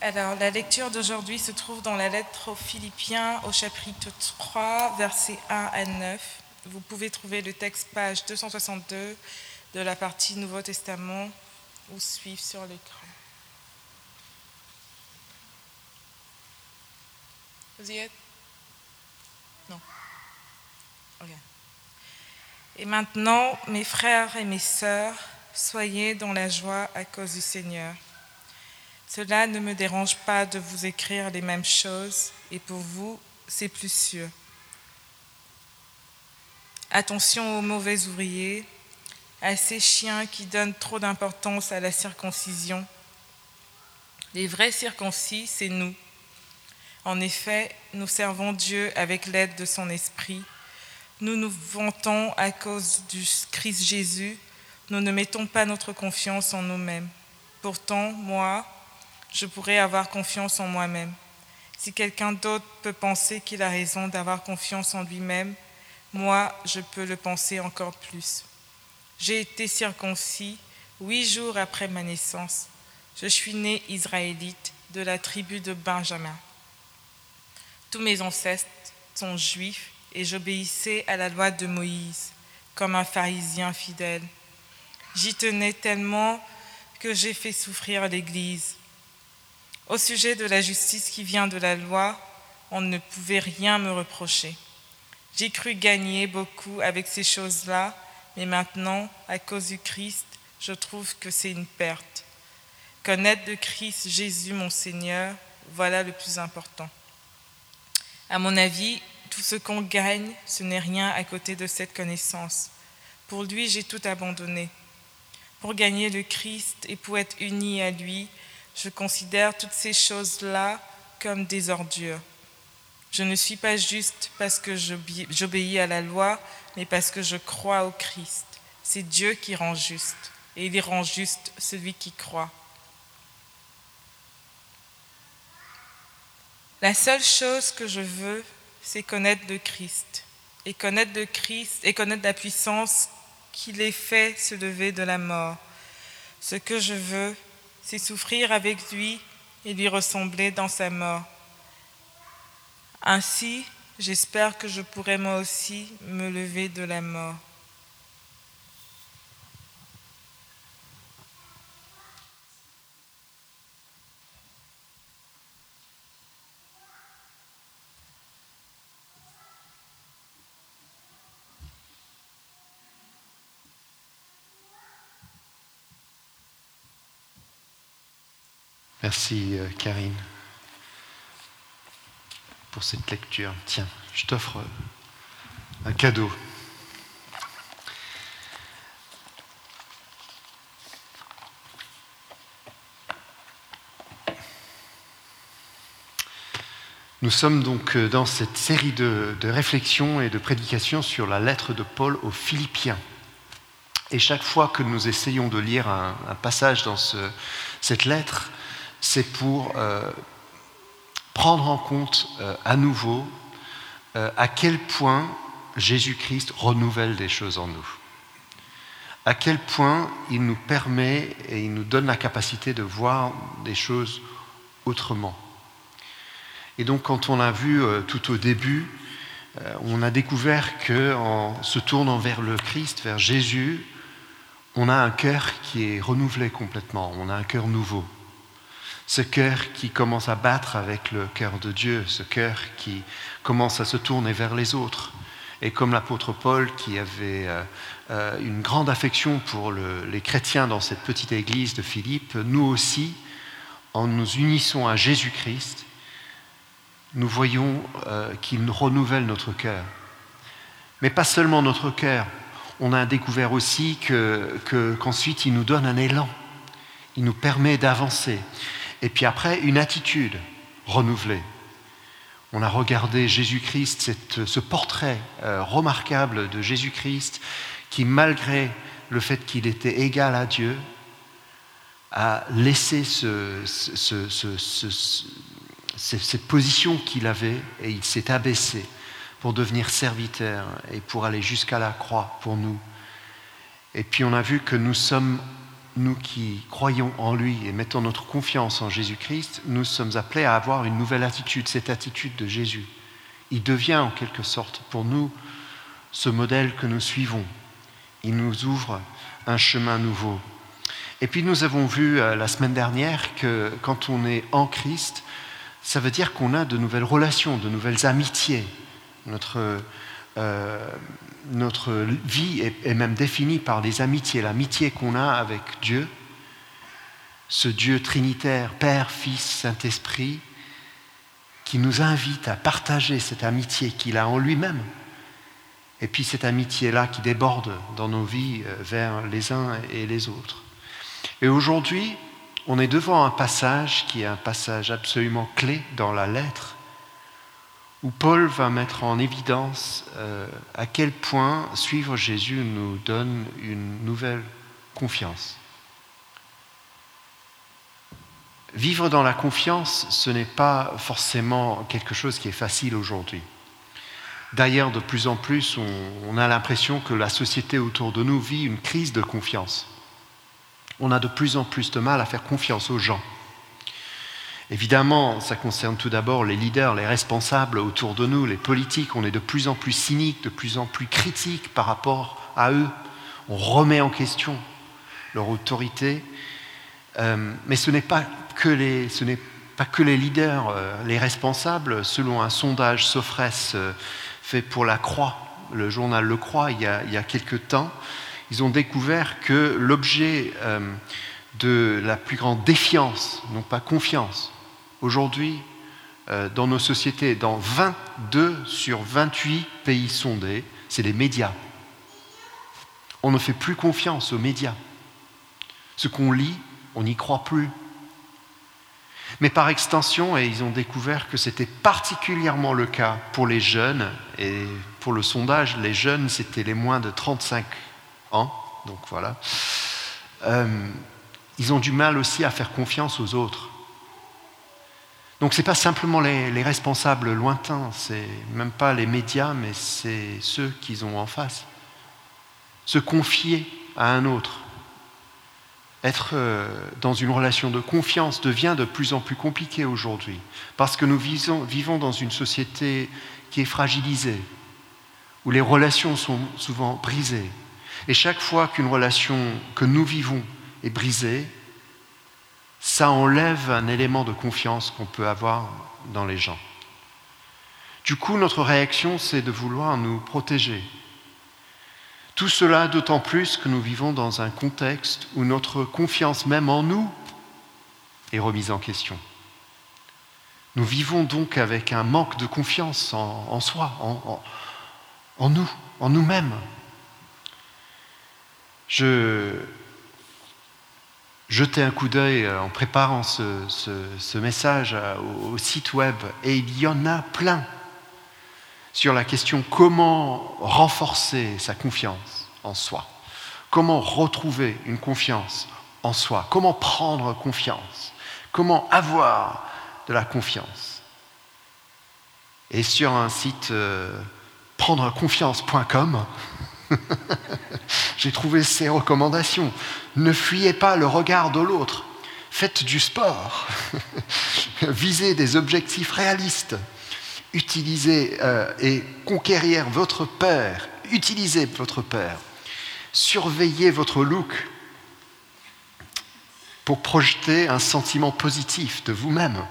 Alors, la lecture d'aujourd'hui se trouve dans la lettre aux Philippiens au chapitre 3, versets 1 à 9. Vous pouvez trouver le texte page 262 de la partie Nouveau Testament ou suivre sur l'écran. Vous y êtes? Non. Ok. Et maintenant, mes frères et mes sœurs, soyez dans la joie à cause du Seigneur. Cela ne me dérange pas de vous écrire les mêmes choses, et pour vous, c'est plus sûr. Attention aux mauvais ouvriers, à ces chiens qui donnent trop d'importance à la circoncision. Les vrais circoncis, c'est nous. En effet, nous servons Dieu avec l'aide de son Esprit. Nous nous vantons à cause du Christ Jésus. Nous ne mettons pas notre confiance en nous-mêmes. Pourtant, moi, je pourrais avoir confiance en moi-même. Si quelqu'un d'autre peut penser qu'il a raison d'avoir confiance en lui-même, moi, je peux le penser encore plus. J'ai été circoncis huit jours après ma naissance. Je suis né israélite de la tribu de Benjamin. Tous mes ancêtres sont juifs et j'obéissais à la loi de Moïse comme un pharisien fidèle. J'y tenais tellement que j'ai fait souffrir l'Église. Au sujet de la justice qui vient de la loi, on ne pouvait rien me reprocher. J'ai cru gagner beaucoup avec ces choses-là, mais maintenant, à cause du Christ, je trouve que c'est une perte. Connaître de Christ Jésus mon Seigneur, voilà le plus important. À mon avis, tout ce qu'on gagne, ce n'est rien à côté de cette connaissance. Pour lui, j'ai tout abandonné. Pour gagner le Christ et pour être uni à lui, je considère toutes ces choses-là comme des ordures. Je ne suis pas juste parce que j'obéis à la loi, mais parce que je crois au Christ. C'est Dieu qui rend juste, et il rend juste celui qui croit. La seule chose que je veux, c'est connaître le Christ, et connaître le Christ, et connaître la puissance qui les fait se lever de la mort. Ce que je veux, c'est souffrir avec lui et lui ressembler dans sa mort. Ainsi, j'espère que je pourrai moi aussi me lever de la mort. Merci euh, Karine pour cette lecture. Tiens, je t'offre un cadeau. Nous sommes donc euh, dans cette série de, réflexions et de prédications sur la lettre de Paul aux Philippiens. Et chaque fois que nous essayons de lire un, passage dans cette lettre, c'est pour euh, prendre en compte euh, à nouveau euh, à quel point Jésus-Christ renouvelle des choses en nous. À quel point il nous permet et il nous donne la capacité de voir des choses autrement. Et donc quand on a vu tout au début, on a découvert qu'en se tournant vers le Christ, vers Jésus, on a un cœur qui est renouvelé complètement, on a un cœur nouveau ce cœur qui commence à battre avec le cœur de Dieu, ce cœur qui commence à se tourner vers les autres. Et comme l'apôtre Paul, qui avait euh, euh, une grande affection pour les chrétiens dans cette petite église de Philippe, nous aussi, en nous unissant à Jésus-Christ, nous voyons euh, qu'il renouvelle notre cœur. Mais pas seulement notre cœur, on a découvert aussi qu'ensuite il nous donne un élan, il nous permet d'avancer. Et puis après, une attitude renouvelée. On a regardé Jésus-Christ, ce portrait euh, remarquable de Jésus-Christ qui, malgré le fait qu'il était égal à Dieu, a laissé cette position qu'il avait et il s'est abaissé pour devenir serviteur et pour aller jusqu'à la croix pour nous. Et puis on a vu que nous sommes nous qui croyons en lui et mettons notre confiance en Jésus-Christ, nous sommes appelés à avoir une nouvelle attitude, cette attitude de Jésus. Il devient en quelque sorte pour nous ce modèle que nous suivons. Il nous ouvre un chemin nouveau. Et puis nous avons vu euh, la semaine dernière que quand on est en Christ, ça veut dire qu'on a de nouvelles relations, de nouvelles amitiés. Notre, euh, notre vie est, même définie par les amitiés, l'amitié qu'on a avec Dieu, ce Dieu trinitaire, Père, Fils, Saint-Esprit, qui nous invite à partager cette amitié qu'il a en lui-même. Et puis cette amitié-là qui déborde dans nos vies euh, vers les uns et les autres. Et aujourd'hui, on est devant un passage qui est un passage absolument clé dans la lettre, où Paul va mettre en évidence euh, à quel point suivre Jésus nous donne une nouvelle confiance. Vivre dans la confiance, ce n'est pas forcément quelque chose qui est facile aujourd'hui. D'ailleurs, de plus en plus, on, on a l'impression que la société autour de nous vit une crise de confiance. On a de plus en plus de mal à faire confiance aux gens. Évidemment, ça concerne tout d'abord les leaders, les responsables autour de nous, les politiques. On est de plus en plus cyniques, de plus en plus critiques par rapport à eux. On remet en question leur autorité. Euh, mais ce n'est pas que les, ce n'est pas que les leaders, euh, les responsables. Selon un sondage Sofres euh, fait pour la Croix, le journal Le Croix, il y a, il y a quelques temps, ils ont découvert que l'objet de la plus grande défiance, non pas confiance, Aujourd'hui, euh, dans nos sociétés, dans 22 sur 28 pays sondés, c'est les médias. On ne fait plus confiance aux médias. Ce qu'on lit, on n'y croit plus. Mais par extension, et ils ont découvert que c'était particulièrement le cas pour les jeunes, et pour le sondage, les jeunes, c'était les moins de 35 ans, donc voilà, euh, ils ont du mal aussi à faire confiance aux autres. Donc ce n'est pas simplement les, responsables lointains, c'est même pas les médias, mais c'est ceux qu'ils ont en face. Se confier à un autre, être euh, dans une relation de confiance devient de plus en plus compliqué aujourd'hui, parce que nous vivons dans une société qui est fragilisée, où les relations sont souvent brisées. Et chaque fois qu'une relation que nous vivons est brisée, ça enlève un élément de confiance qu'on peut avoir dans les gens. Du coup, notre réaction, c'est de vouloir nous protéger. Tout cela d'autant plus que nous vivons dans un contexte où notre confiance même en nous est remise en question. Nous vivons donc avec un manque de confiance en, soi, en, en nous, en nous-mêmes. Je, jeter un coup d'œil euh, en préparant ce, message euh, au, site web, et il y en a plein sur la question comment renforcer sa confiance en soi, comment retrouver une confiance en soi, comment prendre confiance, comment avoir de la confiance. Et sur un site euh, prendreconfiance.com, J'ai trouvé ces recommandations. Ne fuyez pas le regard de l'autre. Faites du sport. Visez des objectifs réalistes. Utilisez euh, et conquérir votre peur. Utilisez votre peur. Surveillez votre look pour projeter un sentiment positif de vous-même.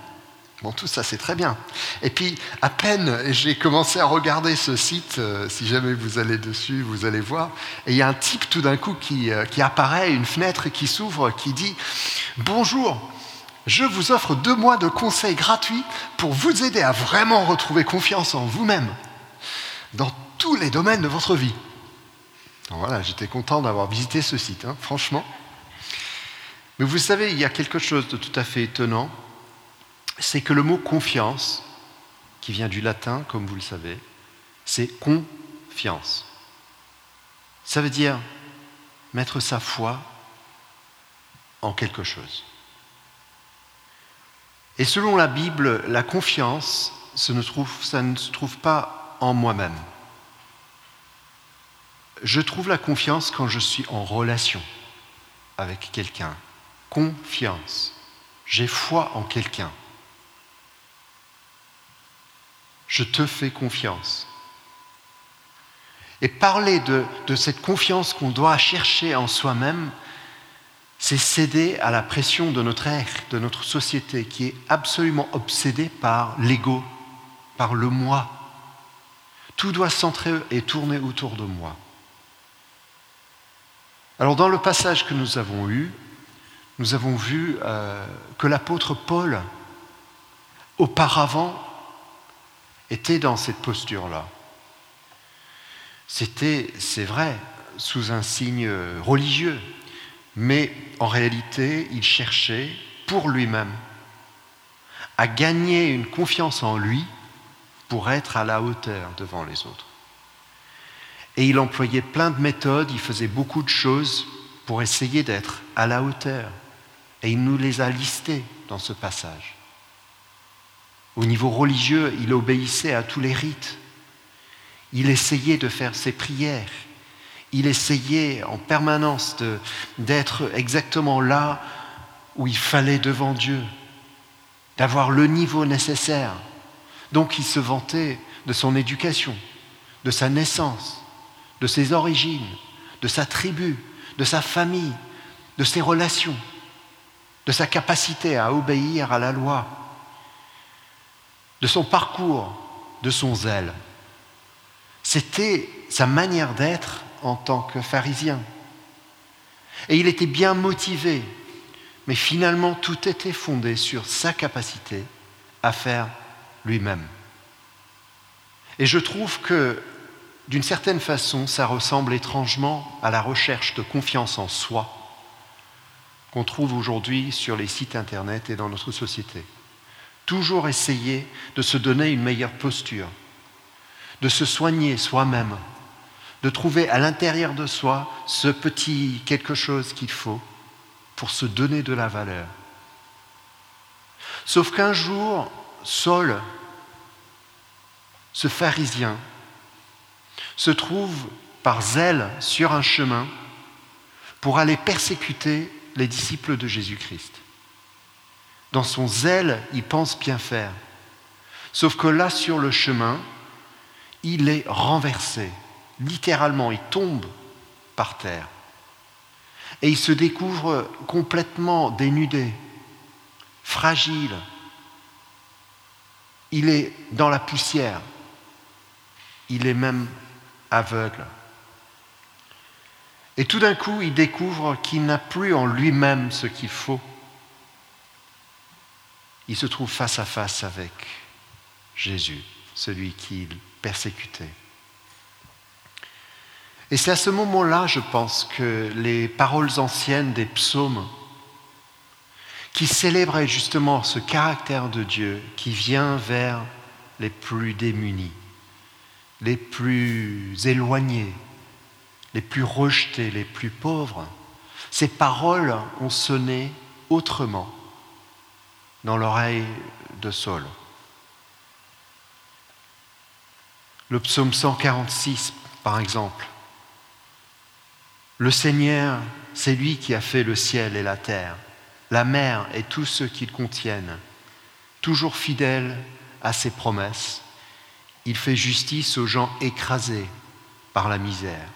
Bon, tout ça, c'est très bien. Et puis, à peine j'ai commencé à regarder ce site, euh, si jamais vous allez dessus, vous allez voir, et il y a un type tout d'un coup qui, euh, apparaît, une fenêtre qui s'ouvre, qui dit Bonjour, je vous offre deux mois de conseils gratuits pour vous aider à vraiment retrouver confiance en vous-même dans tous les domaines de votre vie. voilà, j'étais content d'avoir visité ce site, hein, franchement. Mais vous savez, il y a quelque chose de tout à fait étonnant c'est que le mot confiance, qui vient du latin, comme vous le savez, c'est confiance. Ça veut dire mettre sa foi en quelque chose. Et selon la Bible, la confiance, ça ne, se trouve pas en moi-même. Je trouve la confiance quand je suis en relation avec quelqu'un. Confiance. J'ai foi en quelqu'un. Je te fais confiance. Et parler de, cette confiance qu'on doit chercher en soi-même, c'est céder à la pression de notre ère, de notre société, qui est absolument obsédée par l'ego, par le moi. Tout doit centrer et tourner autour de moi. Alors dans le passage que nous avons eu, nous avons vu euh, que l'apôtre Paul, auparavant, était dans cette posture-là. C'était, c'est vrai, sous un signe religieux, mais en réalité, il cherchait pour lui-même à gagner une confiance en lui pour être à la hauteur devant les autres. Et il employait plein de méthodes, il faisait beaucoup de choses pour essayer d'être à la hauteur. Et il nous les a listées dans ce passage. Au niveau religieux, il obéissait à tous les rites. Il essayait de faire ses prières. Il essayait en permanence d'être exactement là où il fallait devant Dieu, d'avoir le niveau nécessaire. Donc il se vantait de son éducation, de sa naissance, de ses origines, de sa tribu, de sa famille, de ses relations, de sa capacité à obéir à la loi, de son parcours, de son zèle. C'était sa manière d'être en tant que pharisien. Et il était bien motivé, mais finalement tout était fondé sur sa capacité à faire lui-même. Et je trouve que d'une certaine façon, ça ressemble étrangement à la recherche de confiance en soi qu'on trouve aujourd'hui sur les sites Internet et dans notre société. Toujours essayer de se donner une meilleure posture, de se soigner soi-même, de trouver à l'intérieur de soi ce petit quelque chose qu'il faut pour se donner de la valeur. Sauf qu'un jour, Saul, ce pharisien, se trouve par zèle sur un chemin pour aller persécuter les disciples de Jésus-Christ. Dans son zèle, il pense bien faire. Sauf que là, sur le chemin, il est renversé. Littéralement, il tombe par terre. Et il se découvre complètement dénudé, fragile. Il est dans la poussière. Il est même aveugle. Et tout d'un coup, il découvre qu'il n'a plus en lui-même ce qu'il faut. Il se trouve face à face avec Jésus, celui qu'il persécutait. Et c'est à ce moment-là, je pense, que les paroles anciennes des psaumes, qui célébraient justement ce caractère de Dieu qui vient vers les plus démunis, les plus éloignés, les plus rejetés, les plus pauvres, ces paroles ont sonné autrement dans l'oreille de Saul. Le psaume 146, par exemple. Le Seigneur, c'est lui qui a fait le ciel et la terre, la mer et tout ce qu'ils contiennent, toujours fidèle à ses promesses il fait justice aux gens écrasés par la misère.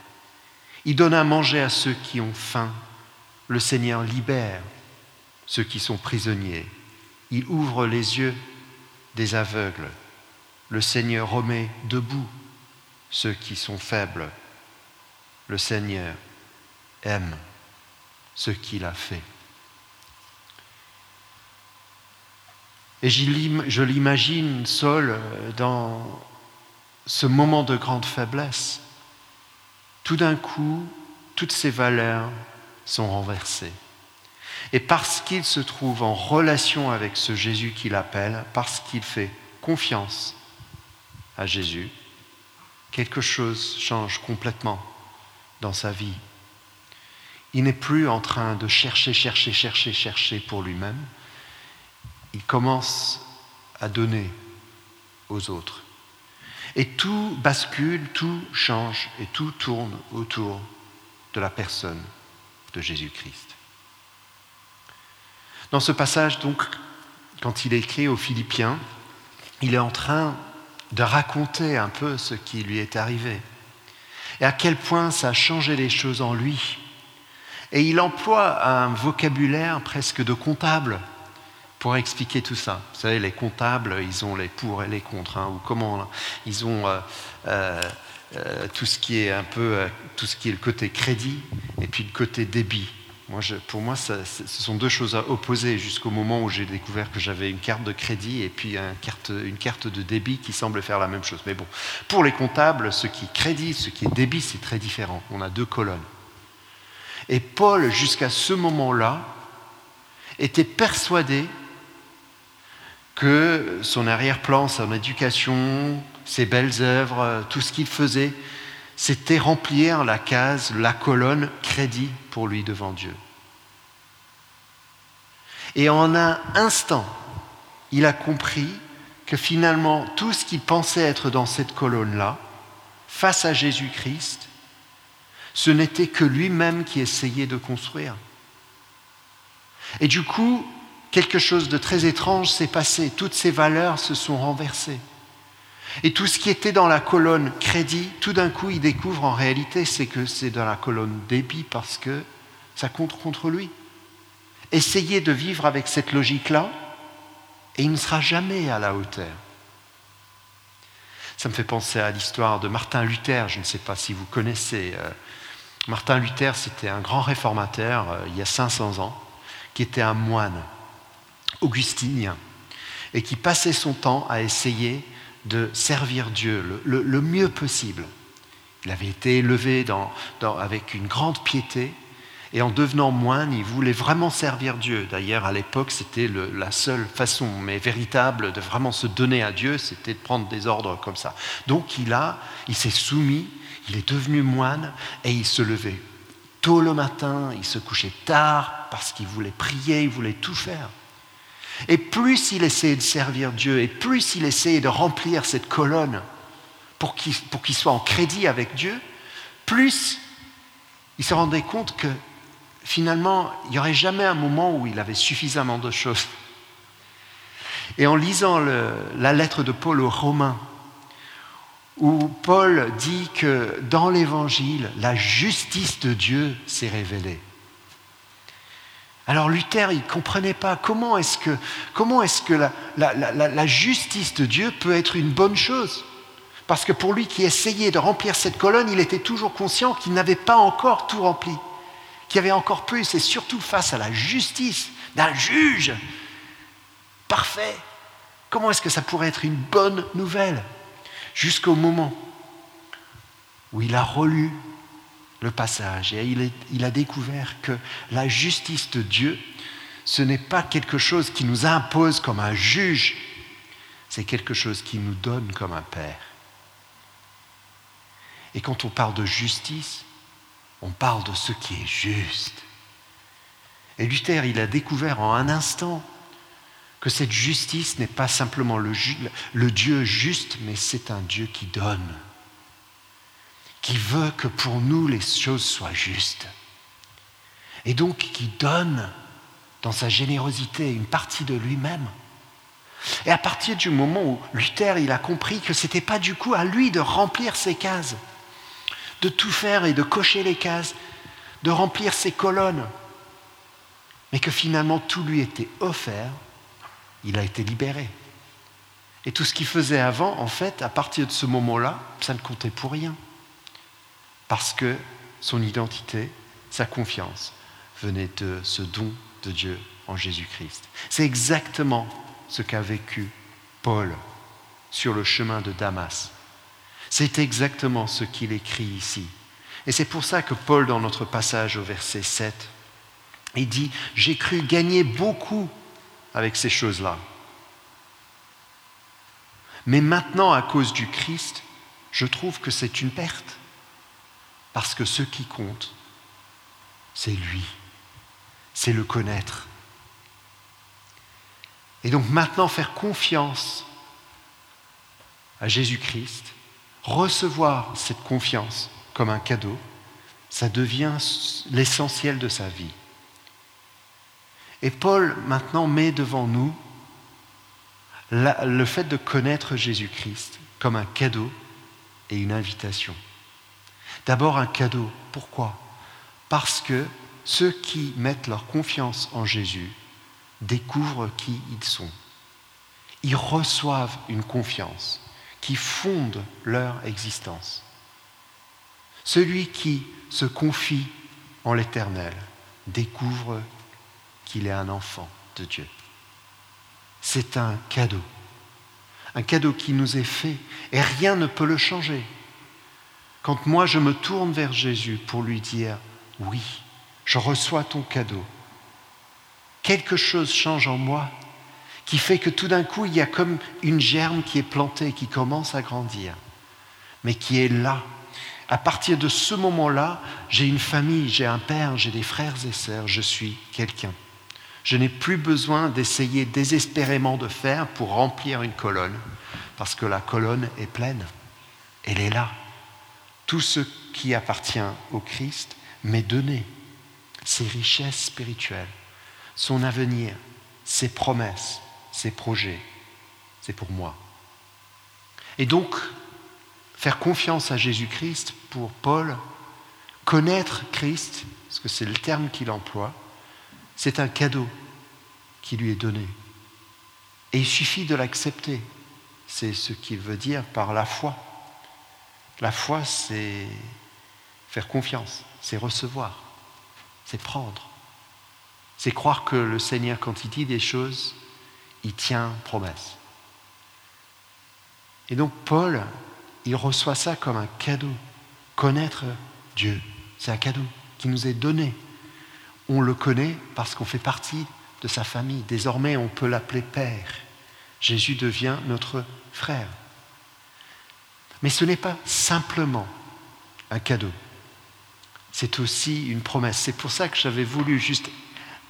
Il donne à manger à ceux qui ont faim. Le Seigneur libère ceux qui sont prisonniers. Il ouvre les yeux des aveugles. Le Seigneur remet debout ceux qui sont faibles. Le Seigneur aime ce qu'il a fait. Et je l'imagine seul dans ce moment de grande faiblesse, tout d'un coup, toutes ces valeurs sont renversées. Et parce qu'il se trouve en relation avec ce Jésus qu'il appelle, parce qu'il fait confiance à Jésus, quelque chose change complètement dans sa vie. Il n'est plus en train de chercher, chercher, chercher, chercher pour lui-même. Il commence à donner aux autres. Et tout bascule, tout change et tout tourne autour de la personne de Jésus-Christ. Dans ce passage, donc, quand il écrit aux Philippiens, il est en train de raconter un peu ce qui lui est arrivé et à quel point ça a changé les choses en lui. Et il emploie un vocabulaire presque de comptable pour expliquer tout ça. Vous savez, les comptables, ils ont les pour et les contre, hein, ou comment ils ont euh, euh, euh, tout ce qui est un peu tout ce qui est le côté crédit et puis le côté débit. Pour moi, ce sont deux choses opposées jusqu'au moment où j'ai découvert que j'avais une carte de crédit et puis une carte, une carte de débit qui semble faire la même chose. Mais bon, pour les comptables, ce qui est crédit, ce qui est débit, c'est très différent. On a deux colonnes. Et Paul, jusqu'à ce moment-là, était persuadé que son arrière-plan, son éducation, ses belles œuvres, tout ce qu'il faisait, c'était remplir la case, la colonne crédit pour lui devant Dieu. Et en un instant, il a compris que finalement tout ce qu'il pensait être dans cette colonne-là, face à Jésus-Christ, ce n'était que lui-même qui essayait de construire. Et du coup, quelque chose de très étrange s'est passé. Toutes ces valeurs se sont renversées. Et tout ce qui était dans la colonne crédit, tout d'un coup, il découvre en réalité, c'est que c'est dans la colonne débit parce que ça compte contre lui. Essayez de vivre avec cette logique-là et il ne sera jamais à la hauteur. Ça me fait penser à l'histoire de Martin Luther, je ne sais pas si vous connaissez. Euh, Martin Luther, c'était un grand réformateur euh, il y a 500 ans, qui était un moine augustinien et qui passait son temps à essayer de servir Dieu le, mieux possible. Il avait été élevé avec une grande piété et en devenant moine, il voulait vraiment servir Dieu. D'ailleurs, à l'époque, c'était la seule façon, mais véritable, de vraiment se donner à Dieu, c'était de prendre des ordres comme ça. Donc il a, il s'est soumis, il est devenu moine et il se levait tôt le matin, il se couchait tard parce qu'il voulait prier, il voulait tout faire. Et plus il essayait de servir Dieu, et plus il essayait de remplir cette colonne pour qu'il soit en crédit avec Dieu, plus il se rendait compte que finalement, il n'y aurait jamais un moment où il avait suffisamment de choses. Et en lisant la lettre de Paul aux Romains, où Paul dit que dans l'Évangile, la justice de Dieu s'est révélée. Alors Luther, il ne comprenait pas comment est-ce que, la, la, justice de Dieu peut être une bonne chose. Parce que pour lui qui essayait de remplir cette colonne, il était toujours conscient qu'il n'avait pas encore tout rempli, qu'il y avait encore plus, et surtout face à la justice d'un juge parfait. Comment est-ce que ça pourrait être une bonne nouvelle? Jusqu'au moment où il a relu le passage. Et il, a découvert que la justice de Dieu, ce n'est pas quelque chose qui nous impose comme un juge, c'est quelque chose qui nous donne comme un père. Et quand on parle de justice, on parle de ce qui est juste. Et Luther, il a découvert en un instant que cette justice n'est pas simplement le, le Dieu juste, mais c'est un Dieu qui donne qui veut que pour nous les choses soient justes. Et donc qui donne dans sa générosité une partie de lui-même. Et à partir du moment où Luther il a compris que ce n'était pas du coup à lui de remplir ses cases, de tout faire et de cocher les cases, de remplir ses colonnes, mais que finalement tout lui était offert, il a été libéré. Et tout ce qu'il faisait avant, en fait, à partir de ce moment-là, ça ne comptait pour rien parce que son identité, sa confiance venait de ce don de Dieu en Jésus-Christ. C'est exactement ce qu'a vécu Paul sur le chemin de Damas. C'est exactement ce qu'il écrit ici. Et c'est pour ça que Paul, dans notre passage au verset 7, il dit, j'ai cru gagner beaucoup avec ces choses-là. Mais maintenant, à cause du Christ, je trouve que c'est une perte. Parce que ce qui compte, c'est lui, c'est le connaître. Et donc maintenant faire confiance à Jésus-Christ, recevoir cette confiance comme un cadeau, ça devient l'essentiel de sa vie. Et Paul maintenant met devant nous le fait de connaître Jésus-Christ comme un cadeau et une invitation. D'abord un cadeau. Pourquoi? Parce que ceux qui mettent leur confiance en Jésus découvrent qui ils sont. Ils reçoivent une confiance qui fonde leur existence. Celui qui se confie en l'Éternel découvre qu'il est un enfant de Dieu. C'est un cadeau, un cadeau qui nous est fait et rien ne peut le changer. Quand moi je me tourne vers Jésus pour lui dire oui, je reçois ton cadeau, quelque chose change en moi qui fait que tout d'un coup il y a comme une germe qui est plantée, qui commence à grandir, mais qui est là. À partir de ce moment-là, j'ai une famille, j'ai un père, j'ai des frères et sœurs, je suis quelqu'un. Je n'ai plus besoin d'essayer désespérément de faire pour remplir une colonne, parce que la colonne est pleine. Elle est là. Tout ce qui appartient au Christ m'est donné. Ses richesses spirituelles, son avenir, ses promesses, ses projets, c'est pour moi. Et donc, faire confiance à Jésus-Christ pour Paul, connaître Christ, parce que c'est le terme qu'il emploie, c'est un cadeau qui lui est donné. Et il suffit de l'accepter. C'est ce qu'il veut dire par la foi. La foi, c'est faire confiance, c'est recevoir, c'est prendre. C'est croire que le Seigneur, quand il dit des choses, il tient promesse. Et donc Paul, il reçoit ça comme un cadeau. Connaître Dieu, c'est un cadeau qui nous est donné on le connaît parce qu'on fait partie de sa famille. Désormais, on peut l'appeler Père. Jésus devient notre frère. Mais ce n'est pas simplement un cadeau. C'est aussi une promesse. C'est pour ça que j'avais voulu juste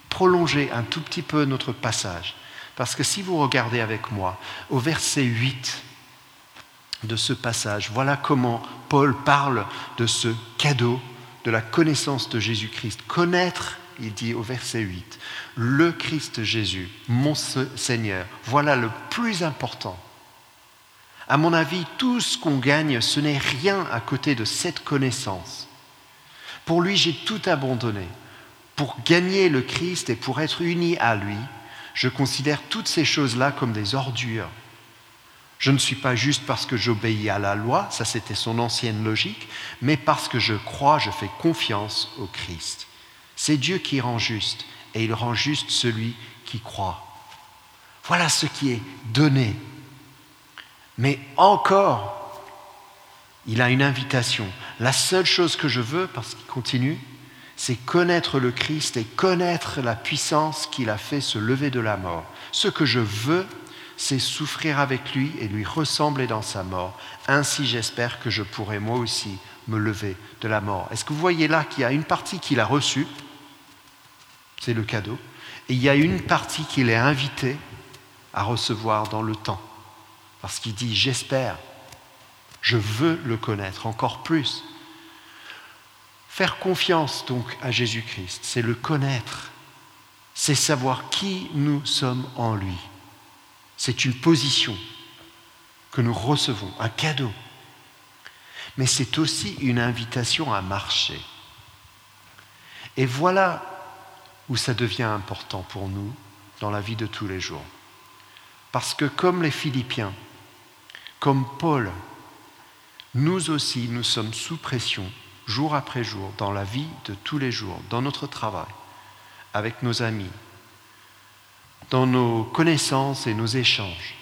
prolonger un tout petit peu notre passage. Parce que si vous regardez avec moi au verset 8 de ce passage, voilà comment Paul parle de ce cadeau de la connaissance de Jésus-Christ. Connaître il dit au verset 8, le Christ Jésus, mon Seigneur, voilà le plus important. À mon avis, tout ce qu'on gagne, ce n'est rien à côté de cette connaissance. Pour lui, j'ai tout abandonné. Pour gagner le Christ et pour être uni à lui, je considère toutes ces choses-là comme des ordures. Je ne suis pas juste parce que j'obéis à la loi, ça c'était son ancienne logique, mais parce que je crois, je fais confiance au Christ. C'est Dieu qui rend juste, et il rend juste celui qui croit. Voilà ce qui est donné. Mais encore, il a une invitation. La seule chose que je veux, parce qu'il continue, c'est connaître le Christ et connaître la puissance qu'il a fait se lever de la mort. Ce que je veux, c'est souffrir avec lui et lui ressembler dans sa mort. Ainsi j'espère que je pourrai moi aussi me lever de la mort. Est-ce que vous voyez là qu'il y a une partie qu'il a reçue? C'est le cadeau. Et il y a une partie qu'il est invité à recevoir dans le temps. Parce qu'il dit, j'espère, je veux le connaître encore plus. Faire confiance donc à Jésus-Christ, c'est le connaître, c'est savoir qui nous sommes en lui. C'est une position que nous recevons, un cadeau. Mais c'est aussi une invitation à marcher. Et voilà où ça devient important pour nous dans la vie de tous les jours. Parce que comme les Philippiens, comme Paul, nous aussi, nous sommes sous pression jour après jour dans la vie de tous les jours, dans notre travail, avec nos amis, dans nos connaissances et nos échanges,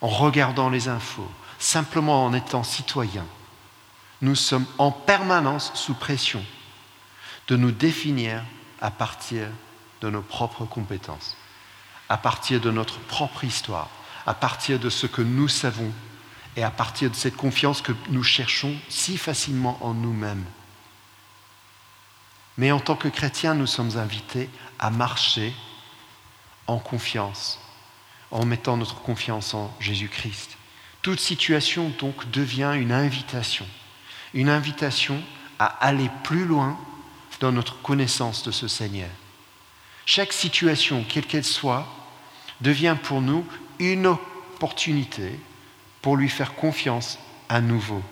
en regardant les infos, simplement en étant citoyens. Nous sommes en permanence sous pression de nous définir à partir de nos propres compétences, à partir de notre propre histoire, à partir de ce que nous savons et à partir de cette confiance que nous cherchons si facilement en nous-mêmes. Mais en tant que chrétiens, nous sommes invités à marcher en confiance, en mettant notre confiance en Jésus-Christ. Toute situation donc devient une invitation, une invitation à aller plus loin dans notre connaissance de ce Seigneur. Chaque situation, quelle qu'elle soit, devient pour nous une opportunité pour lui faire confiance à nouveau.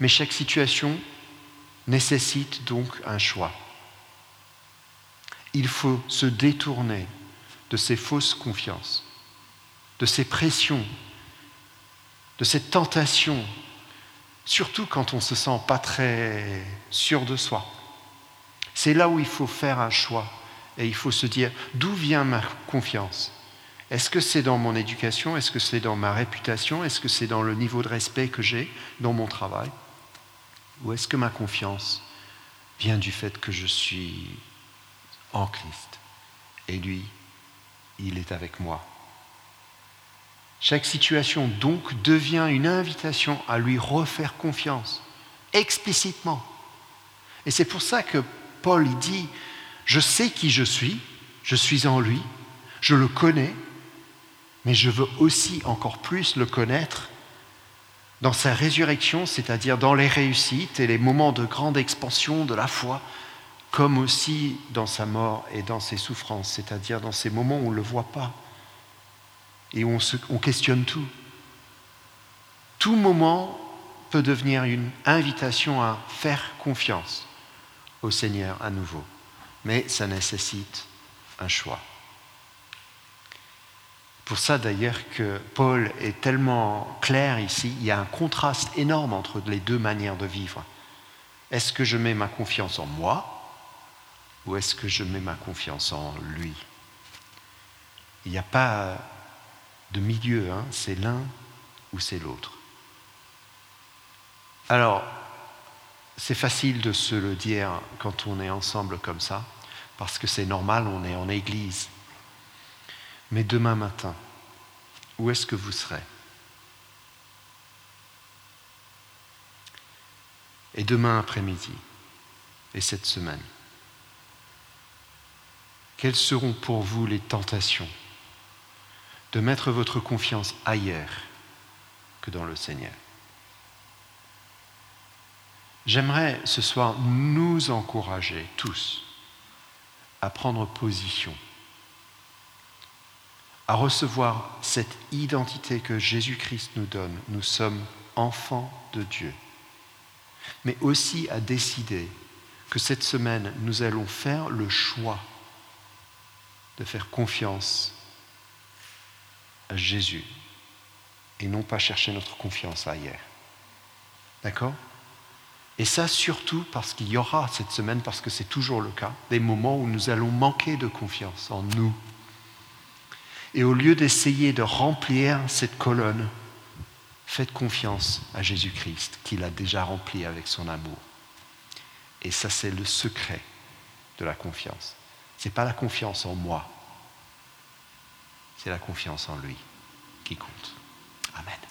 Mais chaque situation nécessite donc un choix. Il faut se détourner de ces fausses confiances, de ces pressions, de cette tentation, surtout quand on ne se sent pas très sûr de soi. C'est là où il faut faire un choix et il faut se dire d'où vient ma confiance? Est-ce que c'est dans mon éducation? Est-ce que c'est dans ma réputation? Est-ce que c'est dans le niveau de respect que j'ai dans mon travail? Ou est-ce que ma confiance vient du fait que je suis en Christ et lui, il est avec moi? Chaque situation donc devient une invitation à lui refaire confiance, explicitement. Et c'est pour ça que Paul dit, je sais qui je suis, je suis en lui, je le connais, mais je veux aussi encore plus le connaître dans sa résurrection, c'est-à-dire dans les réussites et les moments de grande expansion de la foi, comme aussi dans sa mort et dans ses souffrances, c'est-à-dire dans ces moments où on ne le voit pas et où on, questionne tout. Tout moment peut devenir une invitation à faire confiance au Seigneur à nouveau, mais ça nécessite un choix. Pour ça d'ailleurs que Paul est tellement clair ici, il y a un contraste énorme entre les deux manières de vivre. Est-ce que je mets ma confiance en moi ou est-ce que je mets ma confiance en lui? Il n'y a pas de milieu, hein, c'est l'un ou c'est l'autre. Alors, c'est facile de se le dire quand on est ensemble comme ça, parce que c'est normal, on est en église. Mais demain matin, où est-ce que vous serez? Et demain après-midi, et cette semaine, quelles seront pour vous les tentations de mettre votre confiance ailleurs que dans le Seigneur? J'aimerais ce soir nous encourager tous à prendre position, à recevoir cette identité que Jésus-Christ nous donne. Nous sommes enfants de Dieu. Mais aussi à décider que cette semaine, nous allons faire le choix de faire confiance Jésus et non pas chercher notre confiance ailleurs. D'accord? Et ça surtout parce qu'il y aura cette semaine, parce que c'est toujours le cas, des moments où nous allons manquer de confiance en nous. Et au lieu d'essayer de remplir cette colonne, faites confiance à Jésus-Christ qu'il a déjà rempli avec son amour. Et ça, c'est le secret de la confiance. Ce n'est pas la confiance en moi, c'est la confiance en lui qui compte. Amen.